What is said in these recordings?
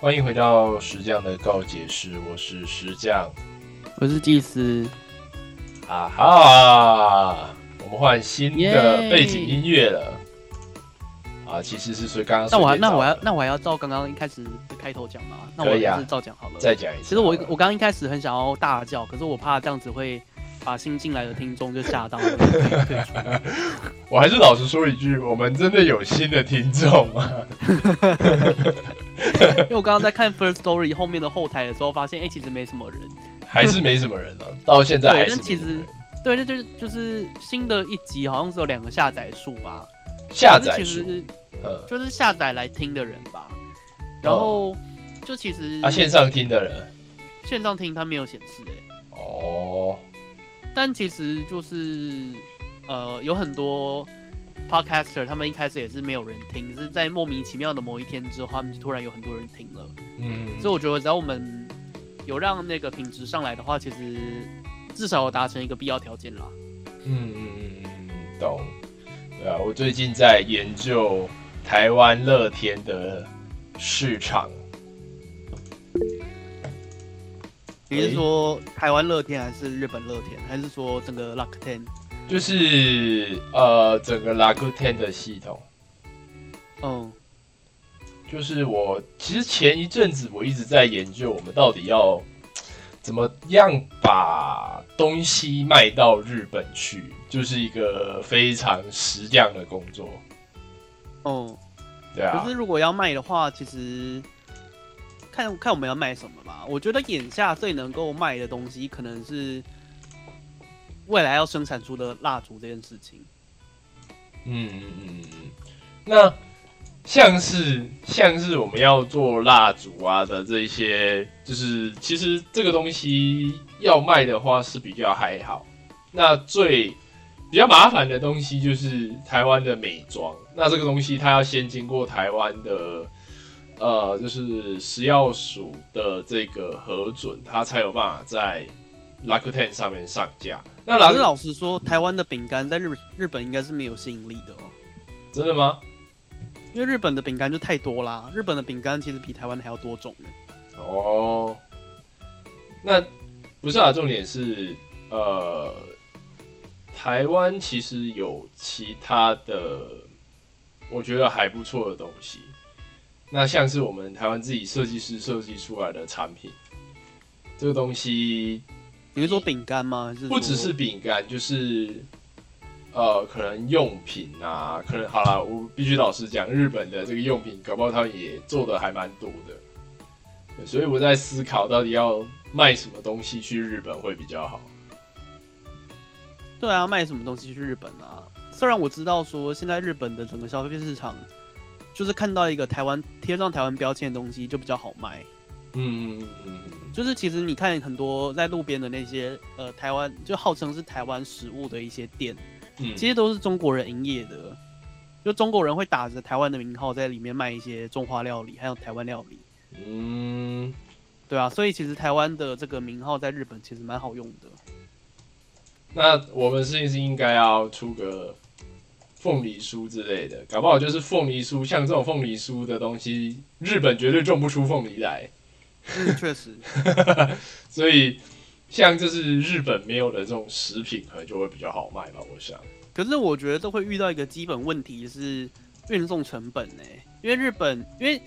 欢迎回到石匠的告解室，我是石匠，我是祭司。啊哈，我们换新的背景音乐了。啊，其实是所以刚刚那我那我要那我还要照刚刚一开始的开头讲吗？那我还是照讲好了。再讲一次。其实我我刚刚一开始很想要大叫，可是我怕这样子会把新进来的听众就吓到。我还是老实说一句，我们真的有新的听众吗？因为我刚刚在看 First Story 后面的后台的时候，发现哎，其实没什么人，还是没什么人啊。到现在还是。其实，对，那就是就是新的一集，好像是有两个下载数吧。下载数，呃，就是下载来听的人吧。然后就其实啊，线上听的人，线上听它没有显示哎。哦。但其实就是呃，有很多。Podcaster 他们一开始也是没有人听，是在莫名其妙的某一天之后，他们就突然有很多人听了。嗯，所以我觉得只要我们有让那个品质上来的话，其实至少达成一个必要条件啦。嗯嗯嗯嗯，懂。对啊，我最近在研究台湾乐天的市场。你是说台湾乐天还是日本乐天，还是说整个 Luck Ten？就是呃，整个 Luck Ten 的系统，嗯，就是我其实前一阵子我一直在研究，我们到底要怎么样把东西卖到日本去，就是一个非常实匠的工作。哦，对啊。可是如果要卖的话，其实看看我们要卖什么吧。我觉得眼下最能够卖的东西，可能是。未来要生产出的蜡烛这件事情，嗯嗯嗯嗯，那像是像是我们要做蜡烛啊的这些，就是其实这个东西要卖的话是比较还好。那最比较麻烦的东西就是台湾的美妆，那这个东西它要先经过台湾的呃，就是食药署的这个核准，它才有办法在 Rakuten 上面上架。那老师老实说，台湾的饼干在日日本应该是没有吸引力的哦。真的吗？因为日本的饼干就太多啦，日本的饼干其实比台湾的还要多种呢。哦，那不是啊，重点是呃，台湾其实有其他的，我觉得还不错的东西。那像是我们台湾自己设计师设计出来的产品，这个东西。比如说饼干吗？不只是饼干，就是呃，可能用品啊，可能好了，我必须老实讲，日本的这个用品，搞不好他们也做的还蛮多的。所以我在思考，到底要卖什么东西去日本会比较好。对啊，卖什么东西去日本啊？虽然我知道说，现在日本的整个消费市场，就是看到一个台湾贴上台湾标签的东西就比较好卖。嗯嗯嗯嗯。就是其实你看很多在路边的那些呃台湾就号称是台湾食物的一些店，嗯，其实都是中国人营业的，就中国人会打着台湾的名号在里面卖一些中华料理，还有台湾料理，嗯，对啊，所以其实台湾的这个名号在日本其实蛮好用的。那我们是不是应该要出个凤梨酥之类的？搞不好就是凤梨酥，像这种凤梨酥的东西，日本绝对种不出凤梨来。嗯，确实，所以像就是日本没有的这种食品，可能就会比较好卖吧。我想，可是我觉得都会遇到一个基本问题是运送成本呢，因为日本，因为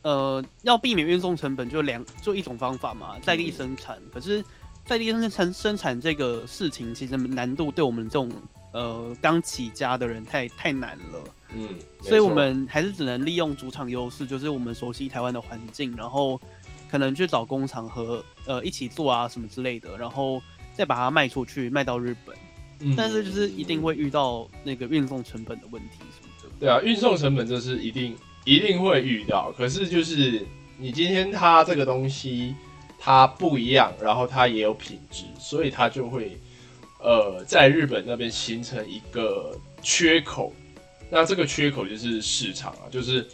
呃，要避免运送成本，就两就一种方法嘛，在地生产。可是在地生产生产这个事情，其实难度对我们这种呃刚起家的人太太难了。嗯，所以我们还是只能利用主场优势，就是我们熟悉台湾的环境，然后。可能去找工厂和呃一起做啊什么之类的，然后再把它卖出去，卖到日本。但是就是一定会遇到那个运送成本的问题什么的。对啊，运送成本这是一定一定会遇到。可是就是你今天它这个东西它不一样，然后它也有品质，所以它就会呃在日本那边形成一个缺口。那这个缺口就是市场啊，就是。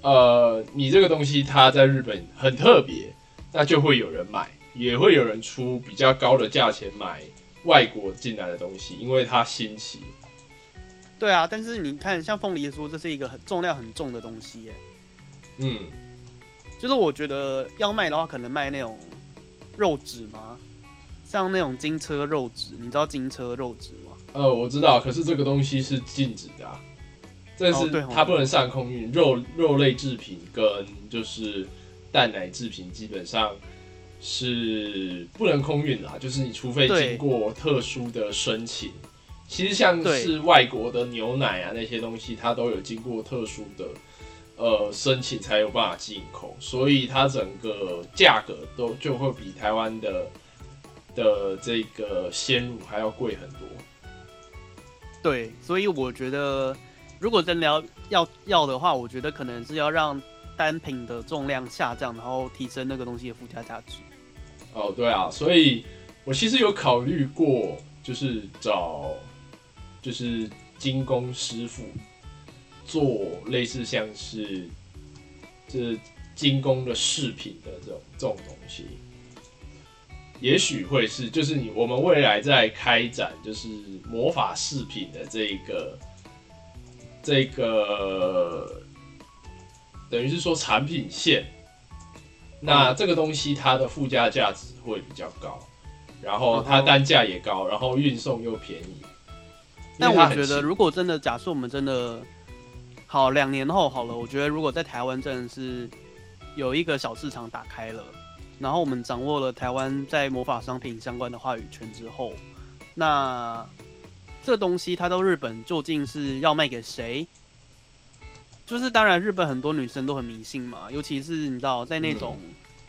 呃，你这个东西它在日本很特别，那就会有人买，也会有人出比较高的价钱买外国进来的东西，因为它新奇。对啊，但是你看，像凤梨酥，这是一个很重量很重的东西耶。嗯，就是我觉得要卖的话，可能卖那种肉质吗？像那种金车肉质，你知道金车肉质吗？呃，我知道，可是这个东西是禁止的啊，这是它不能上空运，肉肉类制品跟就是蛋奶制品基本上是不能空运的啊，就是你除非经过特殊的申请。其实像是外国的牛奶啊那些东西，它都有经过特殊的呃申请才有办法进口，所以它整个价格都就会比台湾的的这个鲜乳还要贵很多。对，所以我觉得，如果真的要要要的话，我觉得可能是要让单品的重量下降，然后提升那个东西的附加价值。哦，对啊，所以我其实有考虑过，就是找就是精工师傅做类似像是就是精工的饰品的这种这种东西，也许会是就是你我们未来在开展就是魔法饰品的这个这个等于是说产品线。那这个东西它的附加价值会比较高，然后它单价也高，然后运送又便宜。但因为它很轻我觉得，如果真的假设我们真的好两年后好了，我觉得如果在台湾真的是有一个小市场打开了，然后我们掌握了台湾在魔法商品相关的话语权之后，那这东西它到日本究竟是要卖给谁？就是当然，日本很多女生都很迷信嘛，尤其是你知道在那种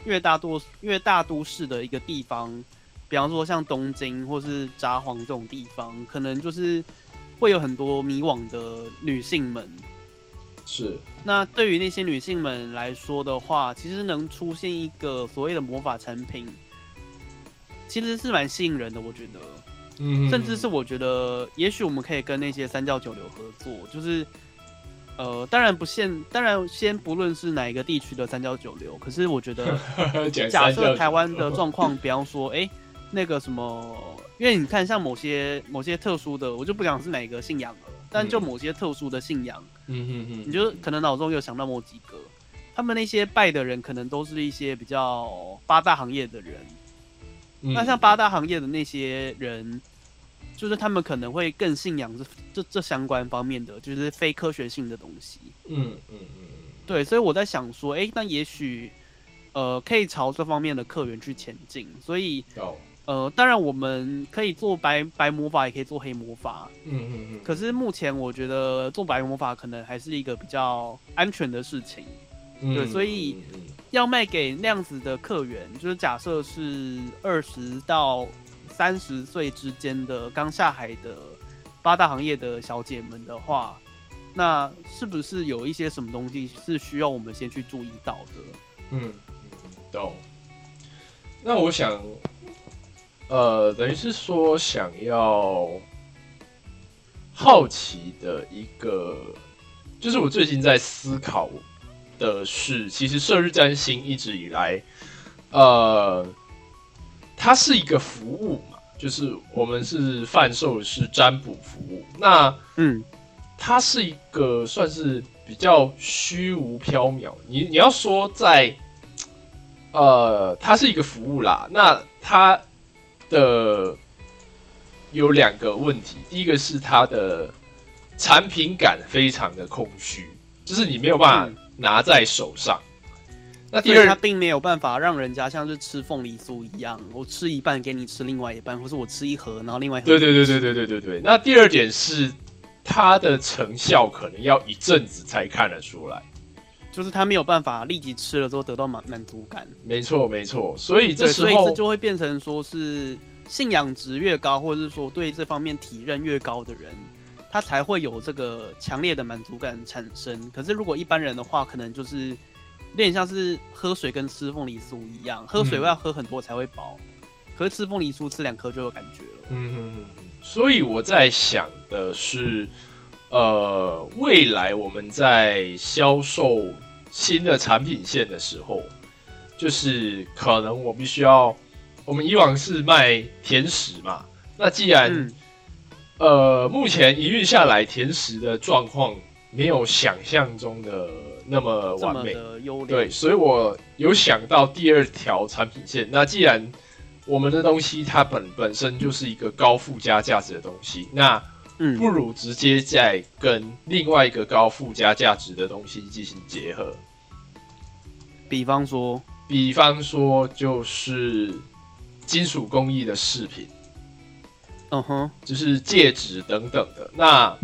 越大多越大都市的一个地方，比方说像东京或是札幌这种地方，可能就是会有很多迷惘的女性们。是那对于那些女性们来说的话，其实能出现一个所谓的魔法产品，其实是蛮吸引人的。我觉得，嗯甚至是我觉得，也许我们可以跟那些三教九流合作，就是。呃，当然不限，当然先不论是哪一个地区的三教九流，可是我觉得 假假设台湾的状况，比方说，哎、那个什么，因为你看，像某些某些特殊的，我就不讲是哪个信仰了，但就某些特殊的信仰，嗯嗯嗯你就可能脑中有想到某几个，他们那些拜的人，可能都是一些比较八大行业的人。嗯，那像八大行业的那些人，就是他们可能会更信仰这这这相关方面的，就是非科学性的东西。嗯嗯嗯对，所以我在想说，哎、那也许，呃，可以朝这方面的客源去前进。所以，呃，当然我们可以做白白魔法，也可以做黑魔法。嗯嗯嗯，可是目前我觉得做白魔法可能还是一个比较安全的事情。嗯对所以嗯要卖给那样子的客源，就是假设是二十到三十岁之间的刚下海的八大行业的小姐们的话，那是不是有一些什么东西是需要我们先去注意到的？嗯懂。那我想，呃，等于是说想要好奇的一个，就是我最近在思考的是，其实射日占星一直以来，呃，它是一个服务嘛，就是我们是贩售的是占卜服务，那嗯，它是一个算是比较虚无缥缈。你你要说在，呃，它是一个服务啦，那它的有两个问题，第一个是它的产品感非常的空虚，就是你没有办法拿在手上。那第二它，并没有办法让人家像是吃凤梨酥一样，我吃一半给你吃另外一半，或是我吃一盒，然后另外一盒对对对对对对对对。那第二点是它的成效可能要一阵子才看得出来。就是他没有办法立即吃了之后得到满满足感。没错没错，所以这，时候所以这就会变成说是信仰值越高，或者是说对这方面体认越高的人，他才会有这个强烈的满足感产生。可是如果一般人的话，可能就是有点像是喝水跟吃凤梨酥一样，喝水嗯要喝很多才会饱，可是吃凤梨酥吃两颗就有感觉了。嗯嗯嗯，所以我在想的是，呃，未来我们在销售新的产品线的时候，就是可能我必须要，我们以往是卖甜食嘛，那既然、嗯呃目前营运下来，甜食的状况没有想象中的那么完美。对，所以我有想到第二条产品线。那既然我们的东西它本本身就是一个高附加价值的东西，那嗯不如直接再跟另外一个高附加价值的东西进行结合。比方说，比方说，就是金属工艺的饰品，嗯哼，就是戒指等等的。那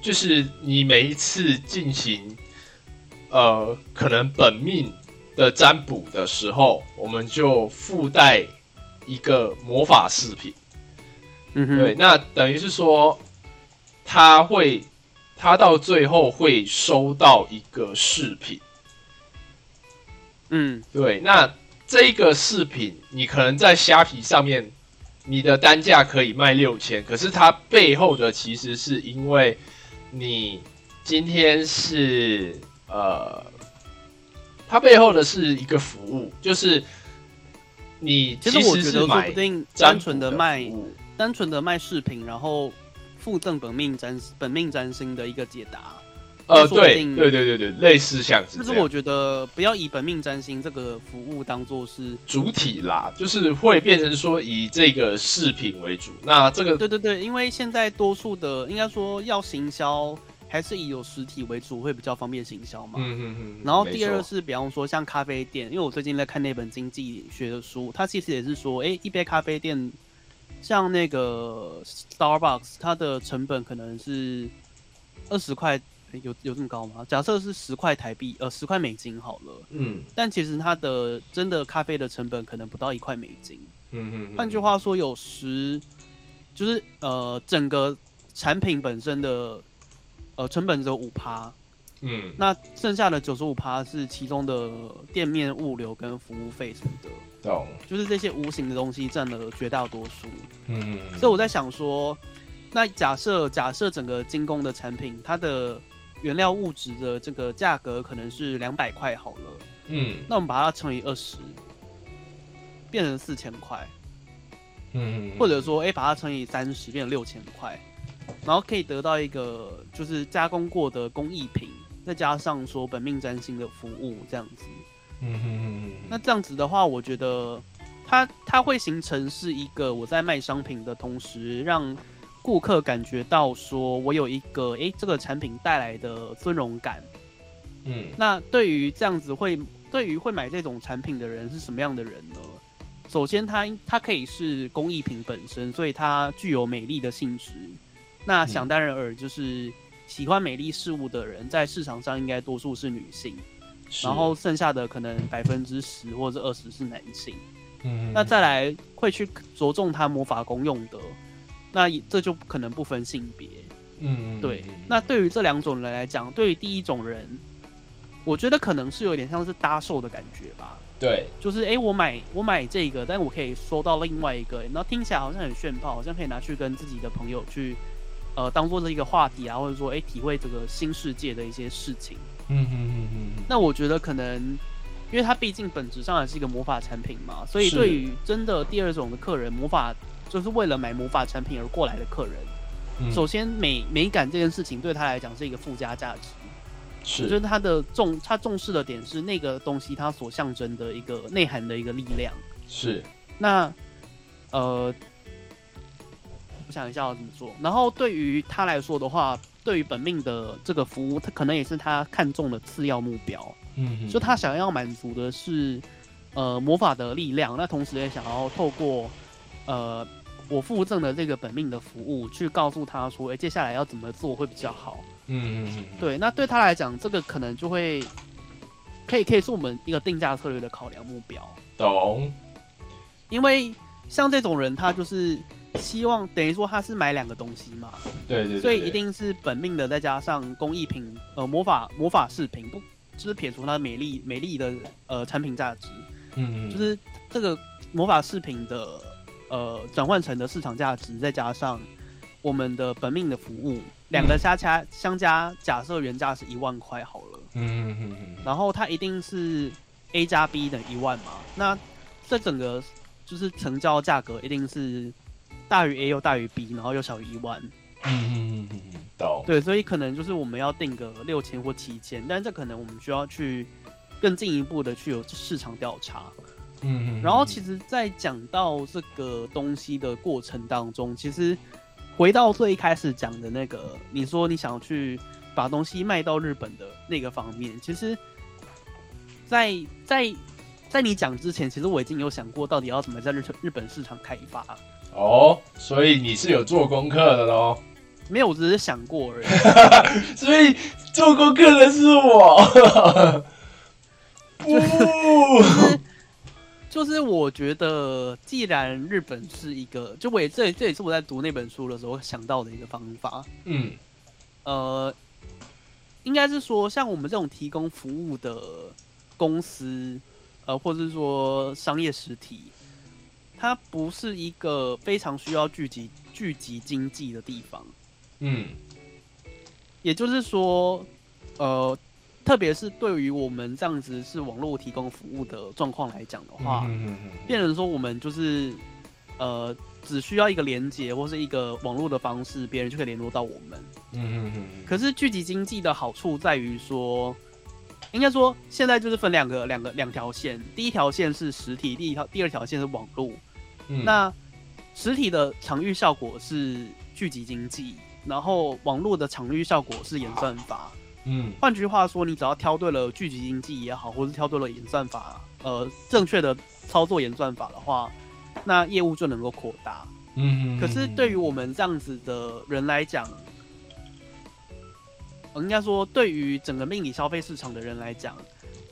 就是你每一次进行呃可能本命的占卜的时候，我们就附带一个魔法饰品。嗯哼，对，，那等于是说，他会，他到最后会收到一个饰品。嗯对，那这个饰品你可能在虾皮上面，你的单价可以卖六千，可是它背后的其实是因为你今天是呃，它背后的是一个服务，就是你其实我觉得说是买不定单纯的的卖单纯的卖饰品，然后附赠本命占本命占星的一个解答。呃，对对对对对，类似像就是我觉得不要以本命占星这个服务当做是，主体啦，就是会变成说以这个饰品为主。那这个对对对，因为现在多数的应该说要行销，还是以有实体为主，会比较方便行销嘛。嗯嗯嗯，然后第二是，比方说像咖啡店，因为我最近在看那本经济学的书，它其实也是说，哎，一杯咖啡店，像那个 Starbucks，它的成本可能是二十块，有有这么高吗？假设是十块台币，呃，十块美金好了，嗯但其实它的真的咖啡的成本可能不到一块美金。嗯嗯，换句话说，有十，就是呃，整个产品本身的呃成本只有五趴，嗯。那剩下的九十五趴是其中的店面物流跟服务费什么的，懂，就是这些无形的东西占了绝大多数。嗯，所以我在想说，那假设假设整个精工的产品，它的原料物质的这个价格可能是两百块好了，嗯。那我们把它乘以二十，变成四千块，嗯，或者说，哎、把它乘以三十，变成六千块，然后可以得到一个就是加工过的工艺品，再加上说本命占星的服务这样子。嗯嗯嗯那这样子的话，我觉得它它会形成是一个我在卖商品的同时，让顾客感觉到说我有一个诶这个产品带来的尊荣感。嗯那对于这样子会对于会买这种产品的人是什么样的人呢？首先它，它可以是工艺品本身，所以它具有美丽的性质。那想当然尔，就是喜欢美丽事物的人，在市场上应该多数是女性。然后剩下的可能百分之十或者二十是男性，嗯那再来会去着重它魔法功用的，那这就可能不分性别。嗯对，那对于这两种人来讲，对于第一种人，我觉得可能是有点像是搭售的感觉吧，对就是诶，我买我买这个，但我可以收到另外一个，然后听起来好像很炫炮，好像可以拿去跟自己的朋友去。呃，当做是一个话题啊，或者说，诶，体会这个新世界的一些事情。嗯嗯嗯嗯那我觉得可能，因为它毕竟本质上还是一个魔法产品嘛，所以对于真的第二种的客人，魔法就是为了买魔法产品而过来的客人，嗯，首先美美感这件事情对他来讲是一个附加价值。是，就是得他的重他重视的点是那个东西它所象征的一个内涵的一个力量。是那呃，我想一下要怎么做。然后对于他来说的话，对于本命的这个服务，他可能也是他看中的次要目标。嗯就他想要满足的是，呃，魔法的力量，那同时也想要透过，呃，我附赠的这个本命的服务，去告诉他说，哎、接下来要怎么做会比较好。嗯嗯嗯对，那对他来讲，这个可能就会，可以可以是我们一个定价策略的考量目标，懂因为像这种人，他就是希望等于说他是买两个东西嘛，对对，所以一定是本命的，再加上工艺品，呃，魔法魔法饰品，不就是撇除它的美丽美丽的呃产品价值，嗯就是这个魔法饰品的呃转换成的市场价值，再加上我们的本命的服务，两个加加相加，假设原价是一万块好了，嗯嗯嗯嗯，然后它一定是 A 加 B 等于一万嘛？那这整个就是成交价格一定是大于 A 又大于 B，然后又小于一万。嗯。对，所以可能就是我们要定个六千或七千，但这可能我们需要去更进一步的去有市场调查。嗯嗯，然后其实，在讲到这个东西的过程当中，其实回到最一开始讲的那个，你说你想去把东西卖到日本的那个方面，其实，在在在你讲之前，其实我已经有想过，到底要怎么在日日本市场开发。哦，所以你是有做功课的喽？没有，我只是想过而已。所以做功课的是我。不。就是我觉得，既然日本是一个，就我也这这也是我在读那本书的时候想到的一个方法。嗯，呃，应该是说，像我们这种提供服务的公司，呃，或者是说商业实体，它不是一个非常需要聚集聚集经济的地方。嗯，也就是说，呃。特别是对于我们这样子是网络提供服务的状况来讲的话，变成说我们就是呃只需要一个连接或是一个网络的方式，别人就可以联络到我们。嗯嗯嗯。可是聚集经济的好处在于说，应该说现在就是分两个两个两条线，第一条线是实体，第一条第二条线是网络。那实体的场域效果是聚集经济，然后网络的场域效果是演算法。嗯，换句话说，你只要挑对了聚集经济也好，或是挑对了演算法，呃，正确的操作演算法的话，那业务就能够扩大。嗯，可是对于我们这样子的人来讲，应该说对于整个命理消费市场的人来讲，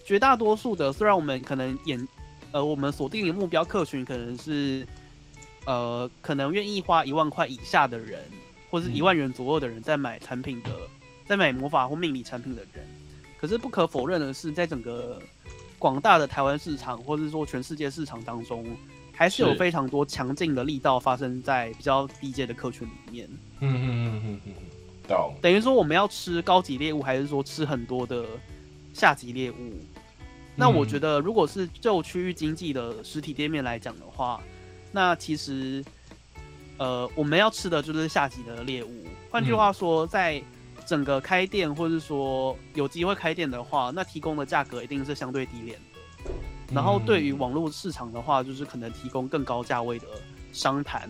绝大多数的虽然我们可能演，呃，我们锁定的目标客群可能是，呃，可能愿意花一万块以下的人，或是一万元左右的人在买产品的。在买魔法或命理产品的人，可是不可否认的是，在整个广大的台湾市场，或者说全世界市场当中，还是有非常多强劲的力道发生在比较低阶的客群里面。嗯嗯嗯嗯嗯，懂。等于说我们要吃高级猎物，还是说吃很多的下级猎物？那我觉得，如果是就区域经济的实体店面来讲的话，那其实，呃，我们要吃的就是下级的猎物。换句话说，在整个开店，或者是说有机会开店的话，那提供的价格一定是相对低廉的。然后对于网络市场的话，就是可能提供更高价位的商谈，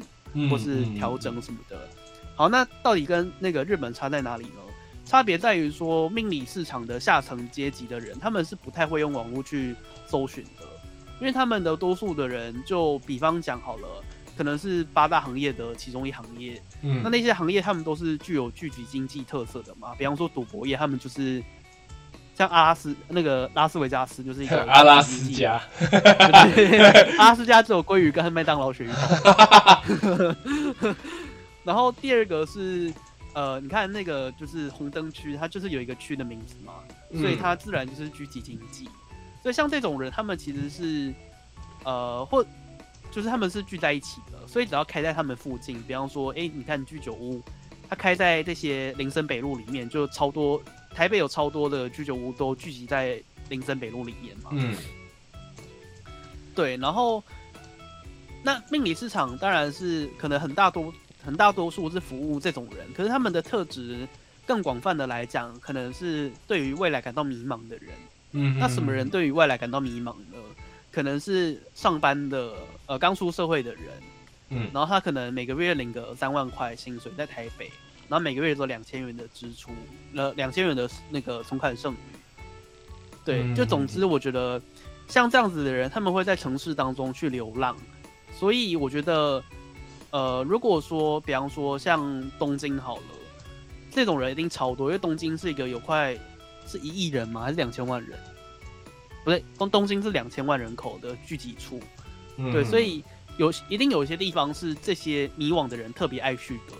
或是调整什么的。好，那到底跟那个日本差在哪里呢？差别在于说，命理市场的下层阶级的人，他们是不太会用网络去搜寻的，因为他们的多数的人，就比方讲好了。可能是八大行业的其中一行业，嗯，那那些行业他们都是具有聚集经济特色的嘛。比方说赌博业，他们就是像阿拉斯那个拉斯维加斯就是一个 阿拉斯加，阿拉斯加只有鲑鱼跟麦当劳选一 然后第二个是呃，你看那个就是红灯区，它就是有一个区的名字嘛，所以它自然就是聚集经济。所以像这种人，他们其实是呃或。就是他们是聚在一起的，所以只要开在他们附近，比方说，哎，你看居酒屋，它开在这些林森北路里面，就超多，台北有超多的居酒屋都聚集在林森北路里面嘛。嗯，对，然后那命理市场当然是可能很大多很大多数是服务这种人，可是他们的特质更广泛的来讲，可能是对于未来感到迷茫的人。嗯，那什么人对于未来感到迷茫呢？可能是上班的，呃，刚出社会的人，嗯，然后他可能每个月领个三万块薪水在台北，然后每个月做两千元的支出，呃，两千元的那个存款剩余，对，就总之我觉得像这样子的人，他们会在城市当中去流浪，所以我觉得，呃，如果说比方说像东京好了，这种人一定超多，因为东京是一个有快是一亿人吗？还是两千万人？不对，东东京是两千万人口的聚集处，对，所以有一定有一些地方是这些迷惘的人特别爱去的。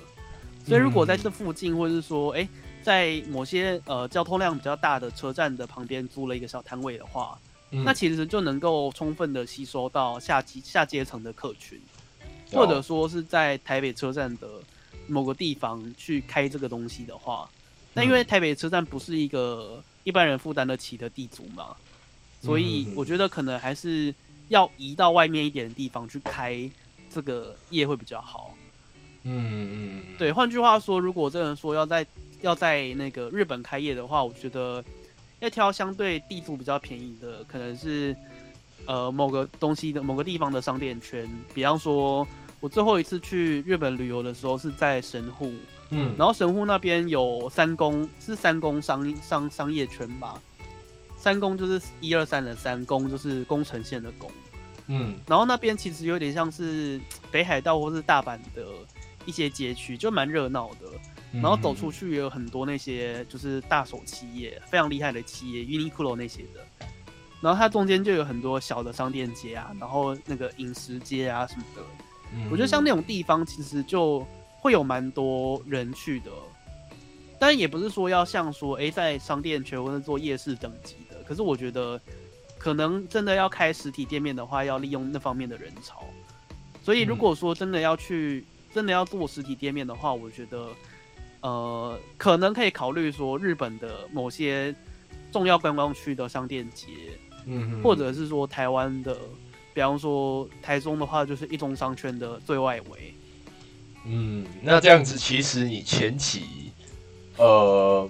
所以如果在这附近，或者是说，哎，在某些呃交通量比较大的车站的旁边租了一个小摊位的话，那其实就能够充分的吸收到下级下阶层的客群，或者说是在台北车站的某个地方去开这个东西的话，那因为台北车站不是一个一般人负担得起的地主嘛，所以我觉得可能还是要移到外面一点的地方去开这个业会比较好。嗯嗯，对，换句话说，如果这人说要在要在那个日本开业的话，我觉得要挑相对地租比较便宜的，可能是呃某个东西的某个地方的商店圈。比方说，我最后一次去日本旅游的时候是在神户，嗯，然后神户那边有三宫，是三宫商商商业圈吧？三宫就是一二三的三宫，就是宫城县的宫，嗯，然后那边其实有点像是北海道或是大阪的一些街区，就蛮热闹的。然后走出去也有很多那些就是大手企业，非常厉害的企业，Uniqlo 那些的。然后它中间就有很多小的商店街啊，然后那个饮食街啊什么的。我觉得像那种地方，其实就会有蛮多人去的。但也不是说要像说，哎，在商店全部是做夜市等级的。可是我觉得，可能真的要开实体店面的话，要利用那方面的人潮。所以如果说真的要去，真的要做实体店面的话，我觉得。呃，可能可以考虑说日本的某些重要观光区的商店街，嗯，或者是说台湾的，比方说台中的话，就是一中商圈的最外围。嗯，那这样子其实你前期，呃，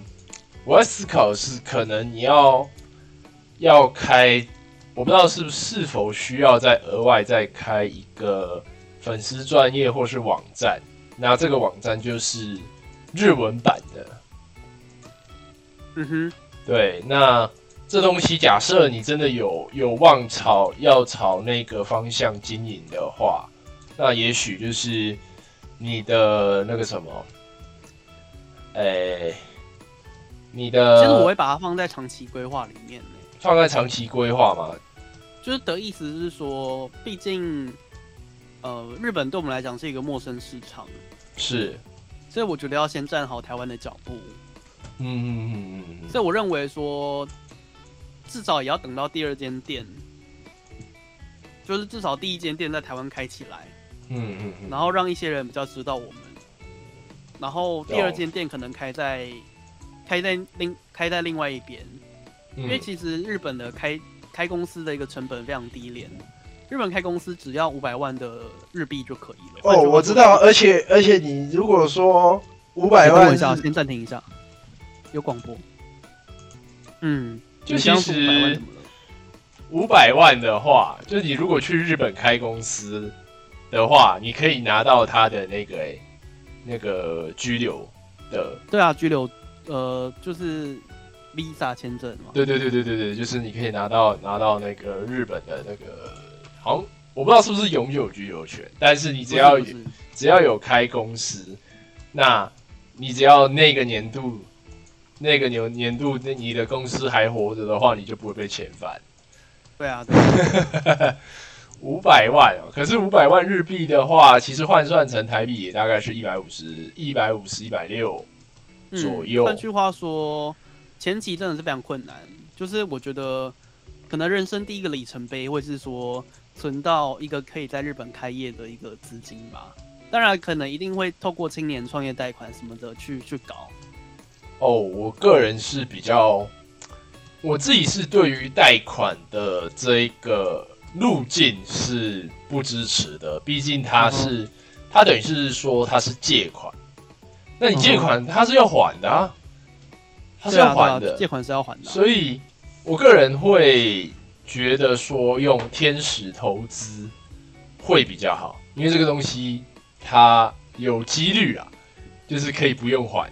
我在思考是可能你要要开，我不知道是不是否需要再额外再开一个粉丝专业或是网站，那这个网站就是。日文版的，嗯哼，对，那这东西假设你真的有有望朝要朝那个方向经营的话，那也许就是你的那个什么，哎，你的，其实我会把它放在长期规划里面放在长期规划嘛，就是的意思是说，毕竟，呃，日本对我们来讲是一个陌生市场，是。所以我觉得要先站好台湾的脚步。嗯嗯嗯嗯。所以我认为说，至少也要等到第二间店，就是至少第一间店在台湾开起来。嗯嗯。然后让一些人比较知道我们。然后第二间店可能开在开在另开在另外一边，因为其实日本的开开公司的一个成本非常低廉。日本开公司只要五百万的日币就可以了。哦，我知道，而且而且你如果说五百万，等一下，先暂停一下，有广播。嗯，就其实五百万的话，就是你如果去日本开公司的话，你可以拿到他的那个那个居留的。对啊，居留，呃，就是 Visa 签证嘛。对对对对对对，就是你可以拿到拿到那个日本的那个。好像，我不知道是不是永久居留权，但是你只要只要有开公司，那你只要那个年度那个年年度那你的公司还活着的话，你就不会被遣返。对啊，五百万哦，可是五百万日币的话，其实换算成台币也大概是一百五十一百五十一百六左右。换句话说，前期真的是非常困难，就是我觉得可能人生第一个里程碑，或是说。存到一个可以在日本开业的一个资金吧，当然可能一定会透过青年创业贷款什么的去去搞。哦，我个人是比较，我自己是对于贷款的这个路径是不支持的，毕竟它是它等于是说它是借款，那你借款它是要还的啊，它是要还的，借款是要还的，所以我个人会。觉得说用天使投资会比较好，因为这个东西它有几率啊，就是可以不用还。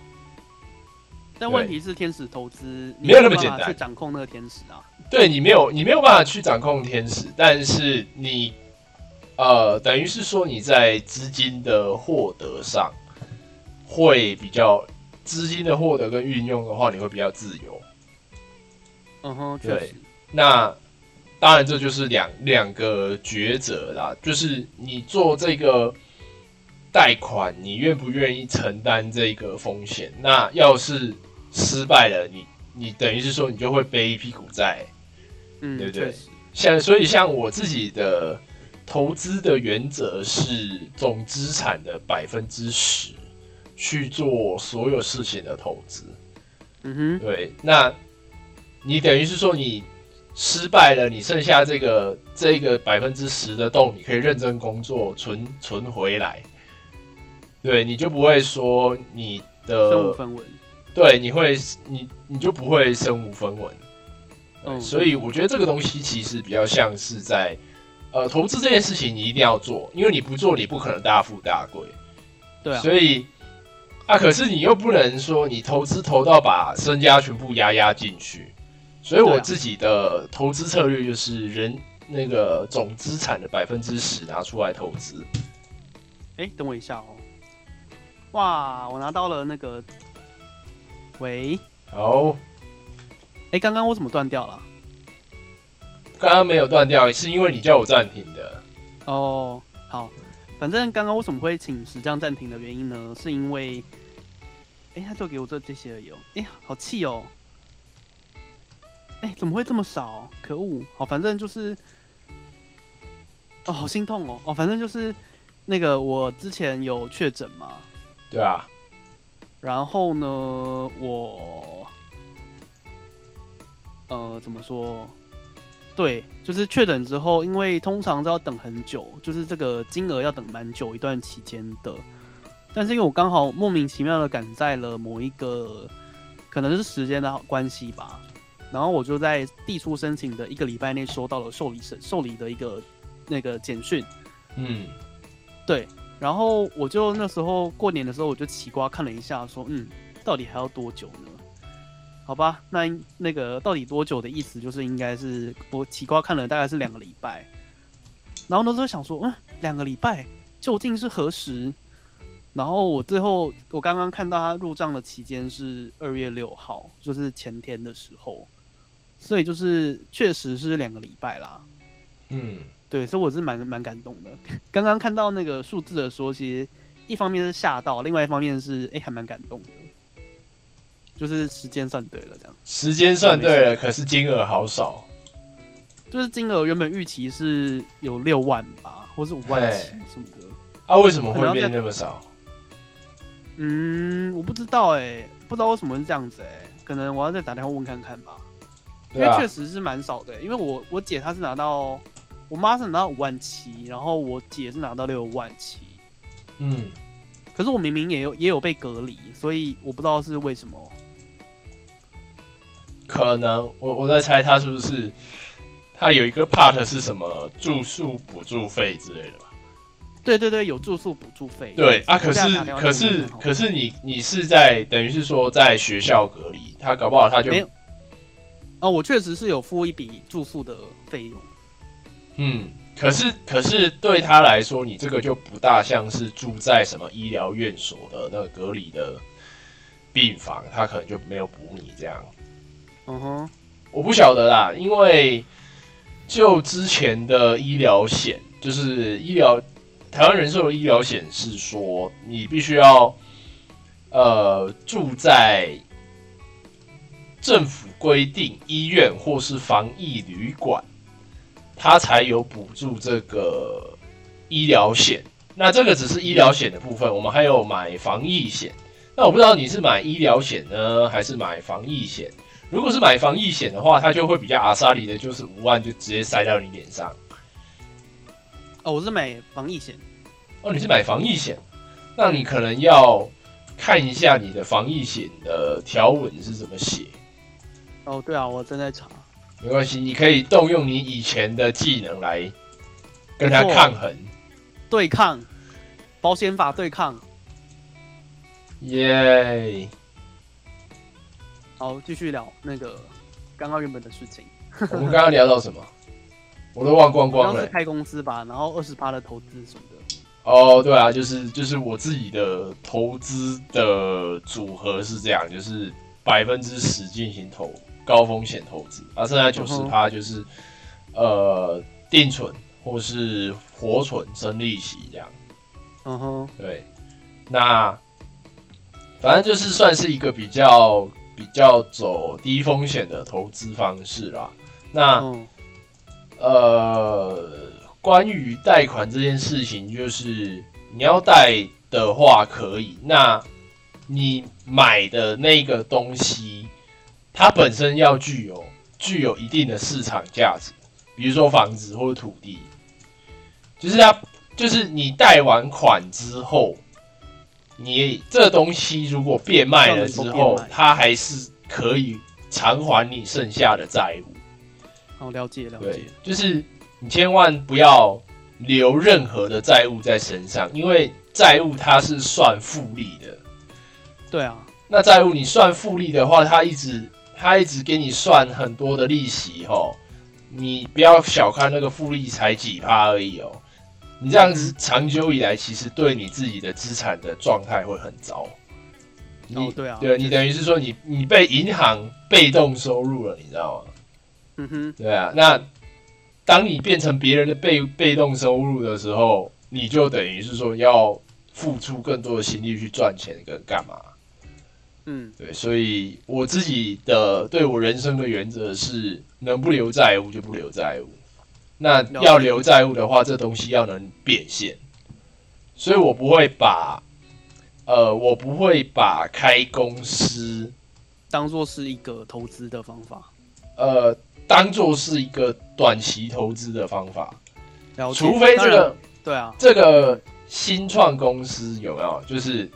但问题是天使投资没有那么简单去掌控那个天使啊。对你没有你没有办法去掌控天使，但是你呃等于是说你在资金的获得上会比较资金的获得跟运用的话，你会比较自由。嗯哼，对，那。当然，这就是两两个抉择啦。就是你做这个贷款，你愿不愿意承担这个风险？那要是失败了，你你等于是说你就会背一屁股债，嗯，对不对？像所以像我自己的投资的原则是总资产的百分之十，去做所有事情的投资。嗯哼，对，那你等于是说你失败了，你剩下这个这个百分之十的洞，你可以认真工作存存回来。对，你就不会说你身无的分文。对，你会你你就不会身无分文。嗯所以我觉得这个东西其实比较像是在呃投资这件事情，你一定要做，因为你不做，你不可能大富大贵。对啊，所以啊，可是你又不能说你投资投到把身家全部压压进去，所以我自己的投资策略就是人那个总资产的百分之十拿出来投资。哎，等我一下哦。哇，我拿到了那个，喂，好，哎，刚刚我怎么断掉了？刚刚没有断掉，是因为你叫我暂停的。哦，好，反正刚刚为什么会请石匠暂停的原因呢？是因为，哎，他就给我这这些而已哦。哎，好气哦。哎，怎么会这么少？可恶！好，反正就是，哦，好心痛哦。哦，反正就是那个我之前有确诊嘛，对啊，然后呢，我呃怎么说？对，就是确诊之后，因为通常都要等很久，就是这个金额要等蛮久一段期间的。但是因为我刚好莫名其妙的赶在了某一个，可能是时间的关系吧，然后我就在递出申请的一个礼拜内收到了受理审受理的一个那个简讯，嗯，对，然后我就那时候过年的时候，我就奇瓜看了一下，说，嗯，到底还要多久呢？好吧，那那个到底多久的意思，就是应该是我奇瓜看了大概是两个礼拜，然后那时候想说，嗯，两个礼拜究竟是何时？然后我最后我刚刚看到他入账的期间是二月六号，就是前天的时候，所以就是确实是两个礼拜啦。嗯，对，所以我是蛮蛮感动的。刚刚看到那个数字的时候，其实一方面是吓到，另外一方面是哎、还蛮感动的，就是时间算对了，这样。时间算对了，可是金额好少。就是金额原本预期是有六万吧，或是五万起什么的。啊，为什么会变那么少？嗯，我不知道哎、不知道为什么是这样子哎、可能我要再打电话问看看吧。因为确，实是蛮少的欸、因为我我姐她是拿到，我妈是拿到五万七，然后我姐是拿到六万七。嗯，可是我明明也有也有被隔离，所以我不知道是为什么。可能我我在猜他是不是他有一个 part 是什么住宿补助费之类的吧？对对对，有住宿补助费。对啊，可是可是可是你你是在等于是说在学校隔离，他搞不好他就没有哦，我确实是有付一笔住宿的费用。嗯，可是可是对他来说，你这个就不大像是住在什么医疗院所的那个隔离的病房，他可能就没有补你这样。嗯哼，我不晓得啦，因为就之前的医疗险，就是医疗台湾人寿的医疗险是说，你必须要呃住在政府规定医院或是防疫旅馆，它才有补助这个医疗险。那这个只是医疗险的部分，我们还有买防疫险。那我不知道你是买医疗险呢，还是买防疫险？如果是买防疫险的话，它就会比较阿萨里的，就是五万就直接塞到你脸上。哦，我是买防疫险。哦，你是买防疫险，那你可能要看一下你的防疫险的条文是怎么写。哦，对啊，我正在查。没关系，你可以动用你以前的技能来跟他抗衡。对抗保险法对抗。耶、好，继续聊那个刚刚原本的事情。我们刚刚聊到什么？我都忘光光了。刚刚是开公司吧，然后二十八的投资什么的。哦，对啊，就是就是我自己的投资的组合是这样，就是百分之十进行投高风险投资，啊，剩下九十趴就是、呃定存或是活存生利息这样。嗯哼，对，那反正就是算是一个比较比较走低风险的投资方式啦。那、嗯呃，关于贷款这件事情，就是你要贷的话可以，那你买的那个东西，它本身要具有具有一定的市场价值，比如说房子或者土地，就是它就是你贷完款之后，你这东西如果变卖了之后它还是可以偿还你剩下的债务。好了解了对解，，就是你千万不要留任何的债务在身上，因为债务它是算复利的。对啊，那债务你算复利的话，它一直它一直给你算很多的利息吼，你不要小看那个复利才几趴而已哦。你这样子长久以来，其实对你自己的资产的状态会很糟。你、哦对啊对你等于是说你你被银行被动收入了，你知道吗？嗯哼，对啊，那当你变成别人的被被动收入的时候，你就等于是说要付出更多的心力去赚钱跟干嘛？嗯，对，所以我自己的对我人生的原则是，能不留债务就不留债务。那要留债务的话，这东西要能变现，所以我不会把，呃，我不会把开公司，当做是一个投资的方法，呃，当做是一个短期投资的方法。除非这个对啊，这个新创公司有没有？就是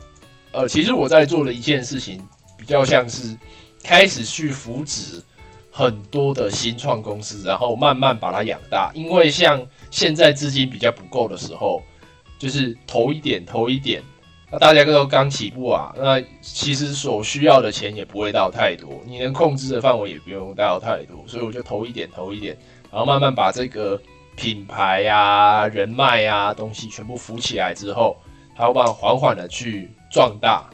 呃，其实我在做的一件事情，比较像是开始去扶植很多的新创公司，然后慢慢把它养大。因为像现在资金比较不够的时候，就是投一点投一点，那大家都刚起步啊，那其实所需要的钱也不会到太多，你能控制的范围也不用到太多，所以我就投一点投一点，然后慢慢把这个品牌呀、人脉呀东西全部扶起来之后，它会慢慢缓缓的去壮大，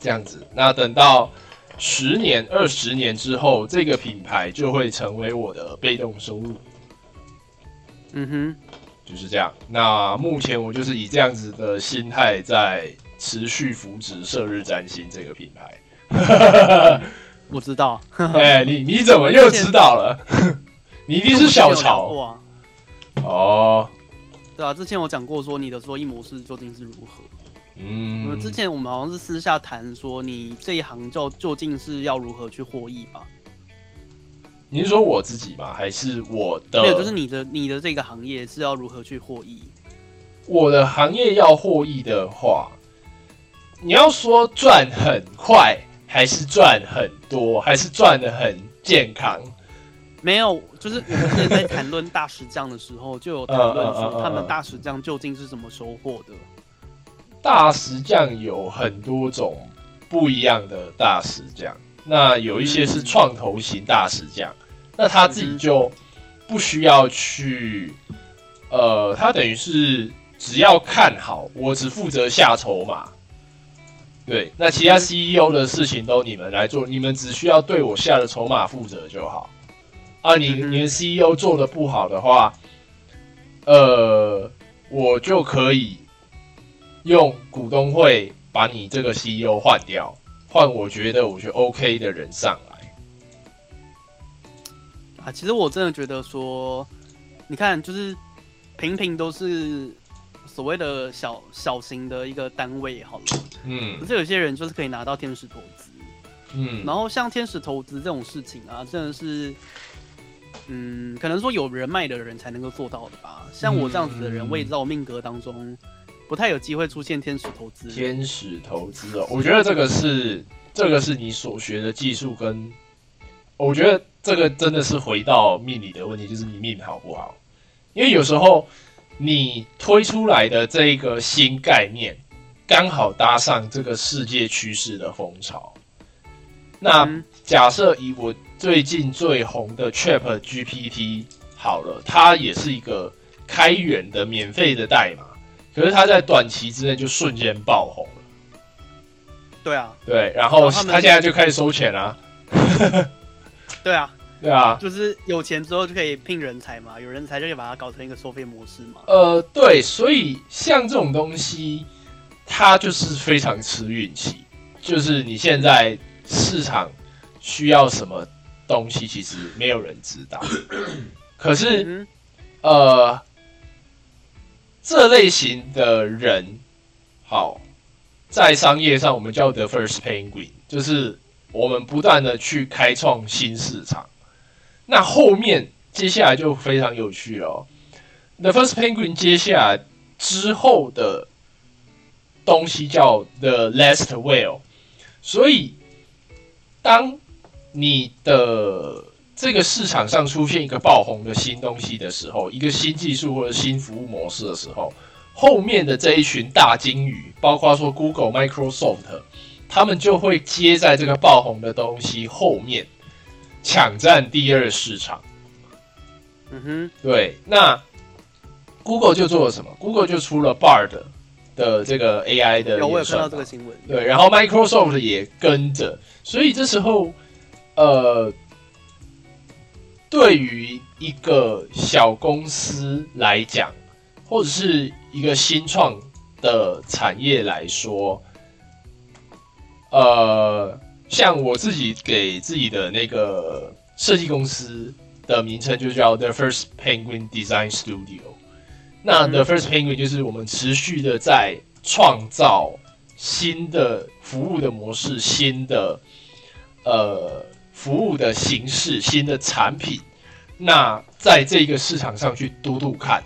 这样子。那等到十年、二十年之后，这个品牌就会成为我的被动收入，嗯哼，就是这样。那目前我就是以这样子的心态在持续扶植射日占星这个品牌。我知道，哎、你你怎么又知道了？你一定是小潮。哦。对啊，之前我讲过说你的收益模式究竟是如何。嗯嗯，之前我们好像是私下谈说你这一行就究竟是要如何去获益吧？你是说我自己吗？还是我的？没有，就是你的你的这个行业是要如何去获益？我的行业要获益的话，你要说赚很快，还是赚很多，还是赚的很健康？没有，就是我们之前在谈论大石匠的时候，就有谈论说他们嗯大石匠究竟是怎么收获的。大石匠有很多种不一样的大石匠，那有一些是创投型大石匠，那他自己就不需要去，呃，他等于是只要看好，我只负责下筹码。对，那其他 CEO 的事情都你们来做，你们只需要对我下的筹码负责就好。啊，你你的 CEO 做的不好的话，呃，我就可以用股东会把你这个 CEO 换掉，换我觉得我觉得 OK 的人上来。啊，其实我真的觉得说，你看，就是平平都是所谓的小小型的一个单位好了，嗯。可嗯是有些人就是可以拿到天使投资，嗯，然后像天使投资这种事情啊，真的是，嗯，可能说有人脉的人才能够做到的吧。像我这样子的人，嗯我也知道我命格当中不太有机会出现天使投资。天使投资哦，我觉得这个是这个是你所学的技术跟，我觉得这个真的是回到命理的问题，就是你命好不好？因为有时候你推出来的这一个新概念，刚好搭上这个世界趋势的风潮。那嗯假设以我最近最红的 Chat GPT 好了，它也是一个开源的免费的代码，可是它在短期之内就瞬间爆红了。对啊，对，然后他现在就开始收钱啊、对啊，对啊，就是有钱之后就可以聘人才嘛，有人才就可以把它搞成一个收费模式嘛。呃，对，所以像这种东西，它就是非常吃运气。就是你现在市场需要什么东西，其实没有人知道。可是，嗯呃，这类型的人，好，在商业上我们叫 the first penguin，就是我们不断的去开创新市场。那后面接下来就非常有趣了、哦。The first penguin 接下来之后的东西叫 the last whale，所以当你的这个市场上出现一个爆红的新东西的时候，一个新技术或者新服务模式的时候，后面的这一群大金鱼，包括说 Google、Microsoft，他们就会接在这个爆红的东西后面，抢占第二市场。嗯哼，对，那 Google 就做了什么？Google 就出了 Bard 的这个 AI 的有我有看到这个新闻。对，然后 Microsoft 也跟着，所以这时候，呃，对于一个小公司来讲，或者是一个新创的产业来说，呃，像我自己给自己的那个设计公司的名称就叫 The First Penguin Design Studio。那 The First Penguin 就是我们持续的在创造新的服务的模式、新的呃服务的形式、新的产品。那在这个市场上去读读看，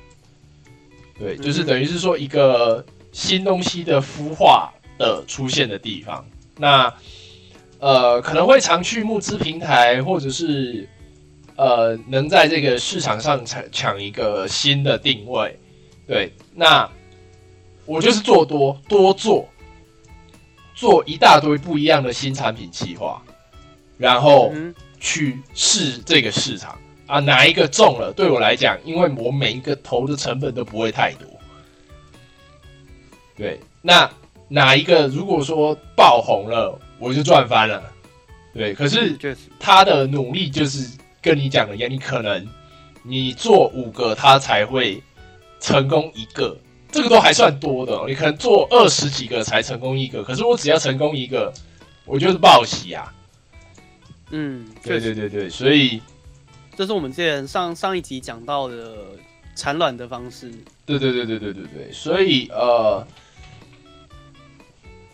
对，就是等于是说一个新东西的孵化的出现的地方。那呃可能会常去募资平台，或者是呃能在这个市场上抢抢一个新的定位。对，那我就是做多多做，做一大堆不一样的新产品计划，然后嗯去试这个市场啊，哪一个中了，对我来讲，因为我每一个投的成本都不会太多。对，那哪一个如果说爆红了，我就赚翻了。对，可是他的努力就是跟你讲的一样，你可能你做五个，他才会成功一个，这个都还算多的哦、你可能做二十几个才成功一个，可是我只要成功一个，我就是报喜啊。嗯，对，对对对，所以这是我们之前上上一集讲到的产卵的方式。对对对对对对对，所以呃，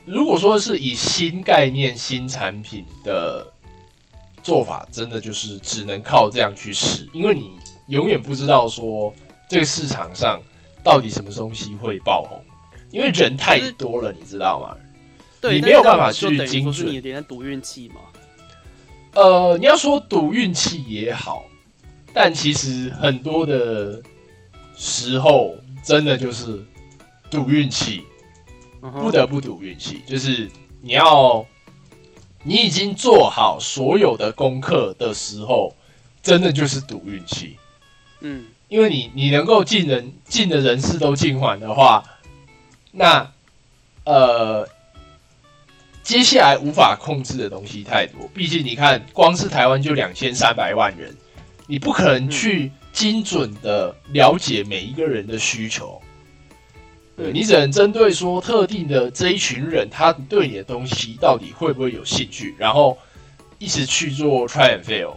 如果说是以新概念、新产品的做法，真的就是只能靠这样去试，因为你永远不知道说这个市场上到底什么东西会爆红，因为人太多了，你知道吗？对，你没有办法去精准是你有点在赌运气嘛。呃，你要说赌运气也好，但其实很多的时候真的就是赌运气。不得不赌运气，就是你要，你已经做好所有的功课的时候，真的就是赌运气。嗯，因为你你能够进人进的人事都进完的话，那呃，接下来无法控制的东西太多。毕竟你看，光是台湾就两千三百万人，你不可能去精准的了解每一个人的需求。对你只能针对说特定的这一群人，他对你的东西到底会不会有兴趣，然后一直去做 try and fail。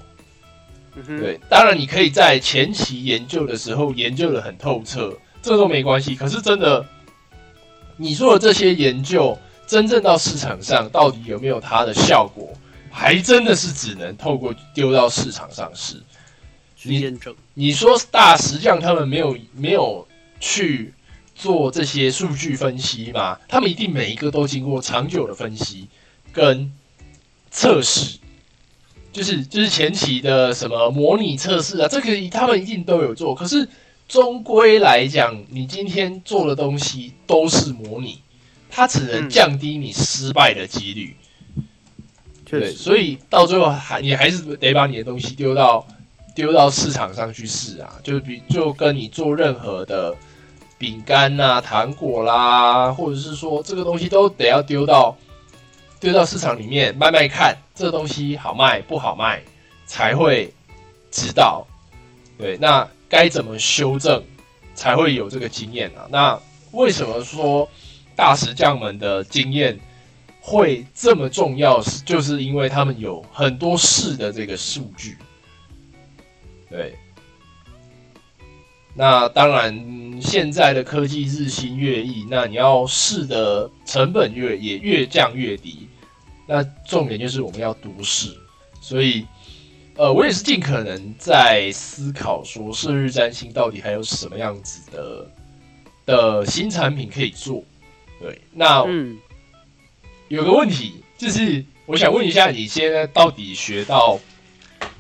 对，当然你可以在前期研究的时候研究的很透彻，这都没关系。可是真的，你做的这些研究，真正到市场上到底有没有它的效果，还真的是只能透过丢到市场上试。去验证。你说大石匠他们没有没有去做这些数据分析吗？他们一定每一个都经过长久的分析跟测试，就是就是前期的什么模拟测试啊，这个他们一定都有做。可是终归来讲，你今天做的东西都是模拟，它只能嗯降低你失败的几率。所以到最后还你还是得把你的东西丢到丢到市场上去试啊，就比就跟你做任何的饼干呐、糖果啦，或者是说这个东西都得要丢到丢到市场里面卖卖看，这个东西好卖不好卖，才会知道。对，那该怎么修正才会有这个经验啊？那为什么说大石匠们的经验会这么重要？就是因为他们有很多试的这个数据。对，那当然，现在的科技日新月异，那你要试的成本越也越降越低。那重点就是我们要读试，所以，呃，我也是尽可能在思考说，射日占星到底还有什么样子的的新产品可以做。对，那嗯，有个问题就是，我想问一下，你现在到底学到，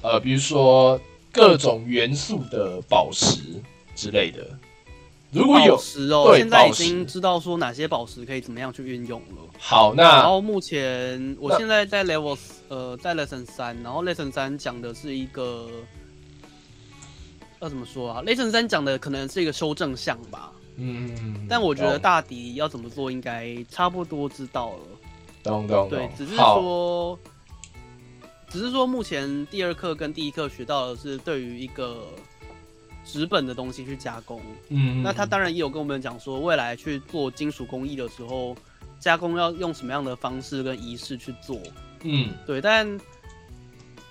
呃，比如说各种元素的宝石之类的，如果有宝石哦，对现在已经知道说哪些宝石可以怎么样去运用了。好，那然后目前我现在在 level 呃在 lesson 三，然后 lesson 三讲的是一个要怎么说啊？lesson 三讲的可能是一个修正项吧，嗯，但我觉得大抵要怎么做应该差不多知道了。懂懂懂，，对只是说，只是说目前第二课跟第一课学到的是对于一个纸本的东西去加工。嗯，那他当然也有跟我们讲说，未来去做金属工艺的时候，加工要用什么样的方式跟仪式去做。嗯对，但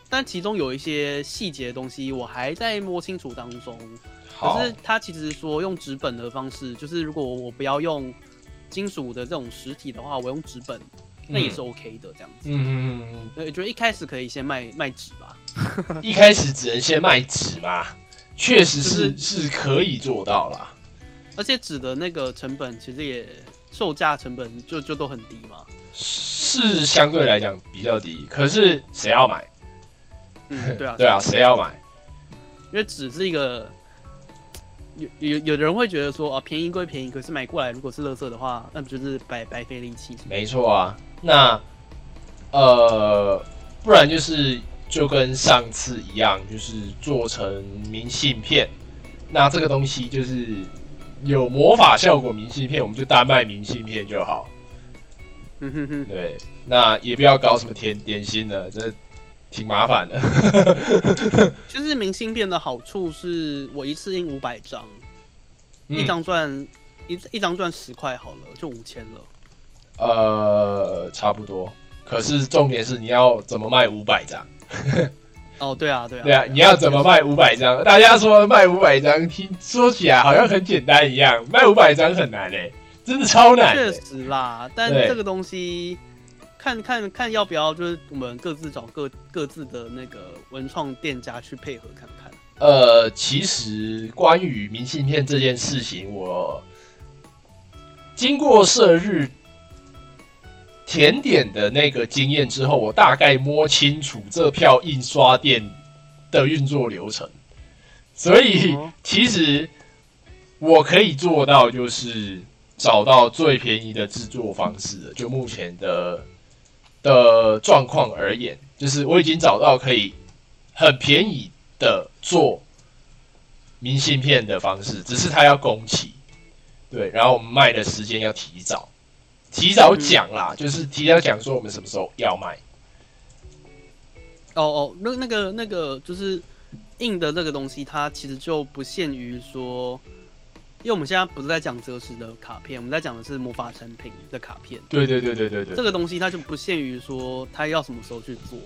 但其中有一些细节的东西，我还在摸清楚当中。好可是他其实说用纸本的方式，就是如果我不要用金属的这种实体的话，我用纸本，那也是 OK 的这样子。嗯嗯嗯对，觉得一开始可以先卖卖纸吧。嗯，一开始只能先卖纸嘛，确实是就是是可以做到啦。而且纸的那个成本其实也售价成本就就都很低嘛。是相对来讲比较低，可是谁要买？嗯，对啊，对啊，谁要买？因为纸是一个有有有的人会觉得说啊，便宜归便宜，可是买过来如果是垃圾的话，那不就是白白费力气？没错啊，那呃，不然就是就跟上次一样，就是做成明信片。那这个东西就是有魔法效果，明信片我们就单卖明信片就好。嗯哼哼，对，那也不要搞什么甜点心了，这挺麻烦的。其 实明信片的好处是我一次印五百张，嗯一张赚一一张赚十块好了，就五千了。呃，差不多。可是重点是你要怎么卖五百张？哦，对啊，对啊，对啊，你要怎么卖五百张？大家说卖五百张，听说起来好像很简单一样，卖五百张很难嘞、真的超难、确欸。实啦，但对这个东西看看看要不要，就是我们各自找各各自的那个文创店家去配合看看。呃，其实关于明信片这件事情，我经过射日甜点的那个经验之后，我大概摸清楚这票印刷店的运作流程，所以哦其实我可以做到，就是找到最便宜的制作方式。就目前的的状况而言，就是我已经找到可以很便宜的做明信片的方式，只是它要工期，对，然后我们卖的时间要提早，提早讲啦，就是提早讲说我们什么时候要卖。哦哦，那那个那个就是印的这个东西，它其实就不限于说，因为我们现在不是在讲择时的卡片，我们在讲的是魔法产品的卡片。对对对对对对，这个东西它就不限于说它要什么时候去做，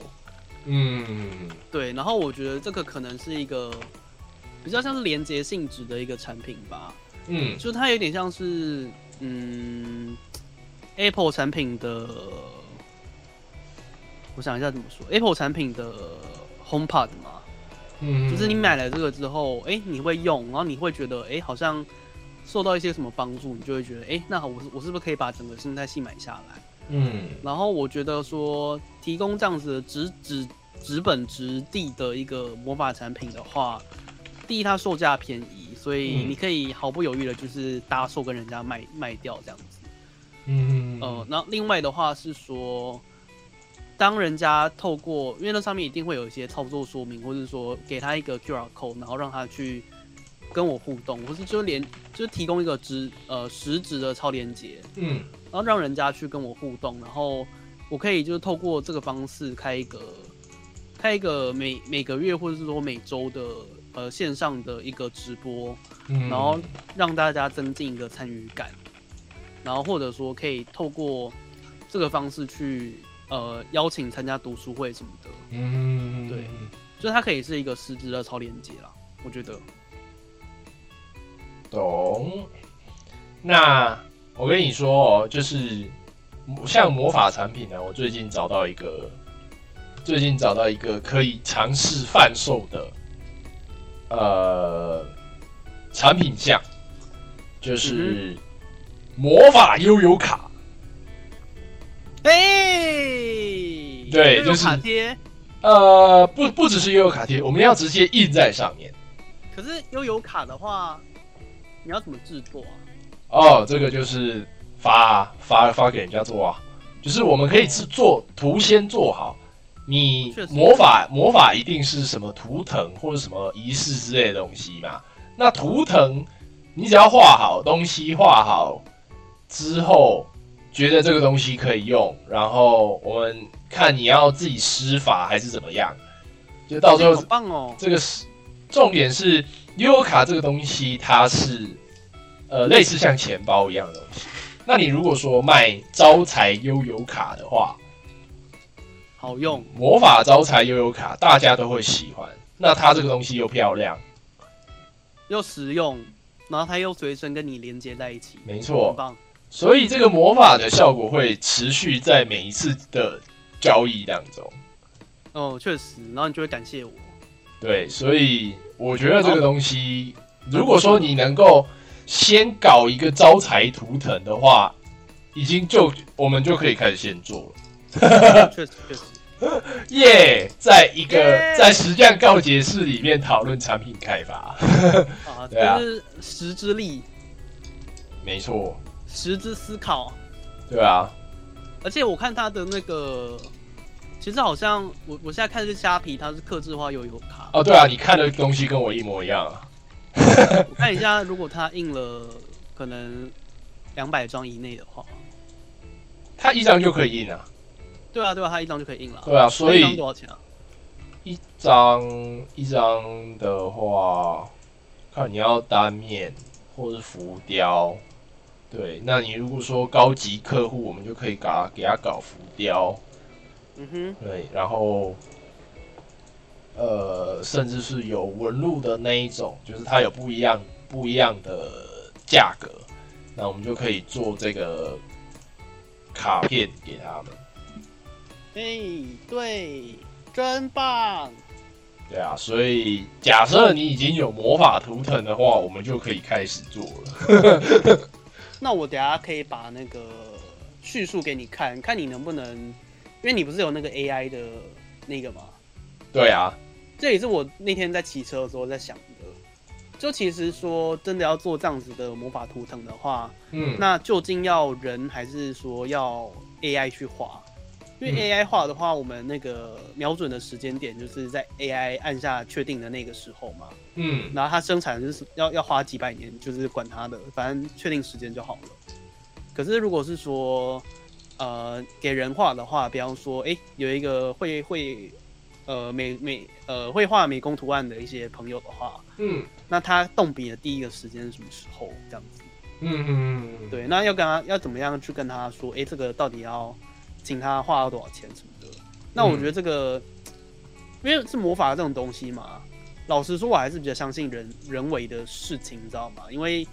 嗯，对。然后我觉得这个可能是一个比较像是连接性质的一个产品吧，嗯就它有点像是嗯 Apple 产品的，我想一下怎么说，Apple 产品的 HomePod 嘛，嗯，就是你买了这个之后，哎、你会用，然后你会觉得，哎、好像受到一些什么帮助，你就会觉得，哎、那好，我是我是不是可以把整个生态系买下来？嗯然后我觉得说，提供这样子的纸纸纸本直地的一个魔法产品的话，第一它售价便宜，所以嗯你可以毫不犹豫的就是搭售跟人家卖卖掉这样子。嗯呃，那另外的话是说，当人家透过，因为那上面一定会有一些操作说明，或者说给他一个 QR code，然后让他去跟我互动，或是就连就是提供一个直呃实质的超连接，嗯。然后让人家去跟我互动，然后我可以就是透过这个方式开一个开一个每每个月或者是说每周的呃线上的一个直播，嗯，然后让大家增进一个参与感，然后或者说可以透过这个方式去呃邀请参加读书会什么的，嗯。对就是它可以是一个实质的超连接啦，我觉得。懂。那我跟你说哦，就是像魔法产品呢，我最近找到一个，最近找到一个可以尝试贩售的，呃，产品项，就是魔法悠游卡。哎，对悠悠就是卡贴。呃，不不只是悠游卡贴，我们要直接印在上面。可是悠游卡的话，你要怎么制作啊？哦，这个就是发发发给人家做啊，就是我们可以制做图先做好。你魔法魔法一定是什么图腾或者什么仪式之类的东西嘛？那图腾你只要画好东西，画好之后，觉得这个东西可以用，然后我们看你要自己施法还是怎么样，就到最后好棒哦！这个是重点是悠游卡这个东西，它是呃类似像钱包一样的东西。那你如果说卖招财悠游卡的话，好用，魔法招财悠游卡大家都会喜欢。那它这个东西又漂亮，又实用，然后它又随身跟你连接在一起，没错很棒。所以这个魔法的效果会持续在每一次的交易当中。哦，确实，然后你就会感谢我。对，所以我觉得这个东西，如果说你能够先搞一个招财图腾的话，已经就我们就可以开始先做了。确 实确实，耶在一个耶。在实战告解室里面讨论产品开发，啊，对啊。这是时之力，没错，时之思考。对啊，而且我看他的那个，其实好像我我现在看的是虾皮，它是刻制化悠游卡。哦对啊，你看的东西跟我一模一样啊。我看一下，如果它印了可能两百张以内的话，它一张就可以印啊，对啊对啊，它一张就可以印了。对啊，所以一张以多少钱啊？一张一张的话，看你要单面或是浮雕。对，那你如果说高级客户，我们就可以给他给他搞浮雕，嗯哼，对，然后呃，甚至是有纹路的那一种，就是它有不一样不一样的价格，那我们就可以做这个卡片给他们。哎，对，真棒。对啊，所以假设你已经有魔法图腾的话，我们就可以开始做了。那我等下可以把那个叙述给你看，看你能不能，因为你不是有那个 AI 的那个吗？对啊，这也是我那天在骑车的时候在想的。就其实说真的要做这样子的魔法图腾的话，嗯，那究竟要人还是说要 AI 去画？因为 AI 画的话，我们那个瞄准的时间点就是在 AI 按下确定的那个时候嘛。嗯，然后它生产就是要要花几百年，就是管它的，反正确定时间就好了。可是如果是说，呃，给人画的话，比方说，哎，有一个会会，呃，美美呃会画美工图案的一些朋友的话，嗯，那他动笔的第一个时间是什么时候？这样子，嗯嗯嗯，对，那要跟他要怎么样去跟他说，哎，这个到底要请他画到多少钱什么的？那我觉得这个，因为是魔法这种东西嘛，老实说，我还是比较相信人人为的事情，你知道吗？因为